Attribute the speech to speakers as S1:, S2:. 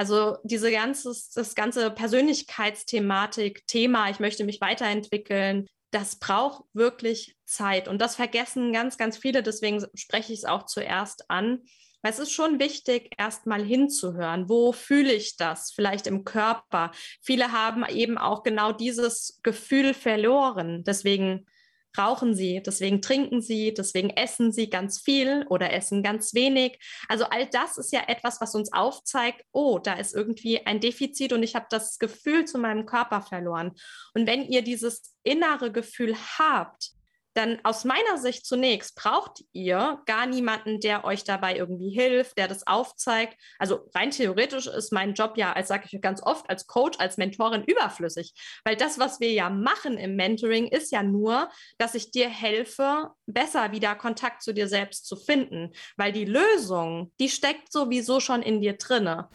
S1: Also diese ganze, das ganze Persönlichkeitsthematik, Thema, ich möchte mich weiterentwickeln, das braucht wirklich Zeit. Und das vergessen ganz, ganz viele. Deswegen spreche ich es auch zuerst an. Weil es ist schon wichtig, erstmal hinzuhören. Wo fühle ich das? Vielleicht im Körper. Viele haben eben auch genau dieses Gefühl verloren. Deswegen rauchen sie, deswegen trinken sie, deswegen essen sie ganz viel oder essen ganz wenig. Also all das ist ja etwas, was uns aufzeigt, oh, da ist irgendwie ein Defizit und ich habe das Gefühl zu meinem Körper verloren. Und wenn ihr dieses innere Gefühl habt, dann aus meiner Sicht zunächst braucht ihr gar niemanden, der euch dabei irgendwie hilft, der das aufzeigt. Also rein theoretisch ist mein Job ja, als sage ich ganz oft, als Coach, als Mentorin überflüssig, weil das, was wir ja machen im Mentoring, ist ja nur, dass ich dir helfe, besser wieder Kontakt zu dir selbst zu finden, weil die Lösung, die steckt sowieso schon in dir drinne.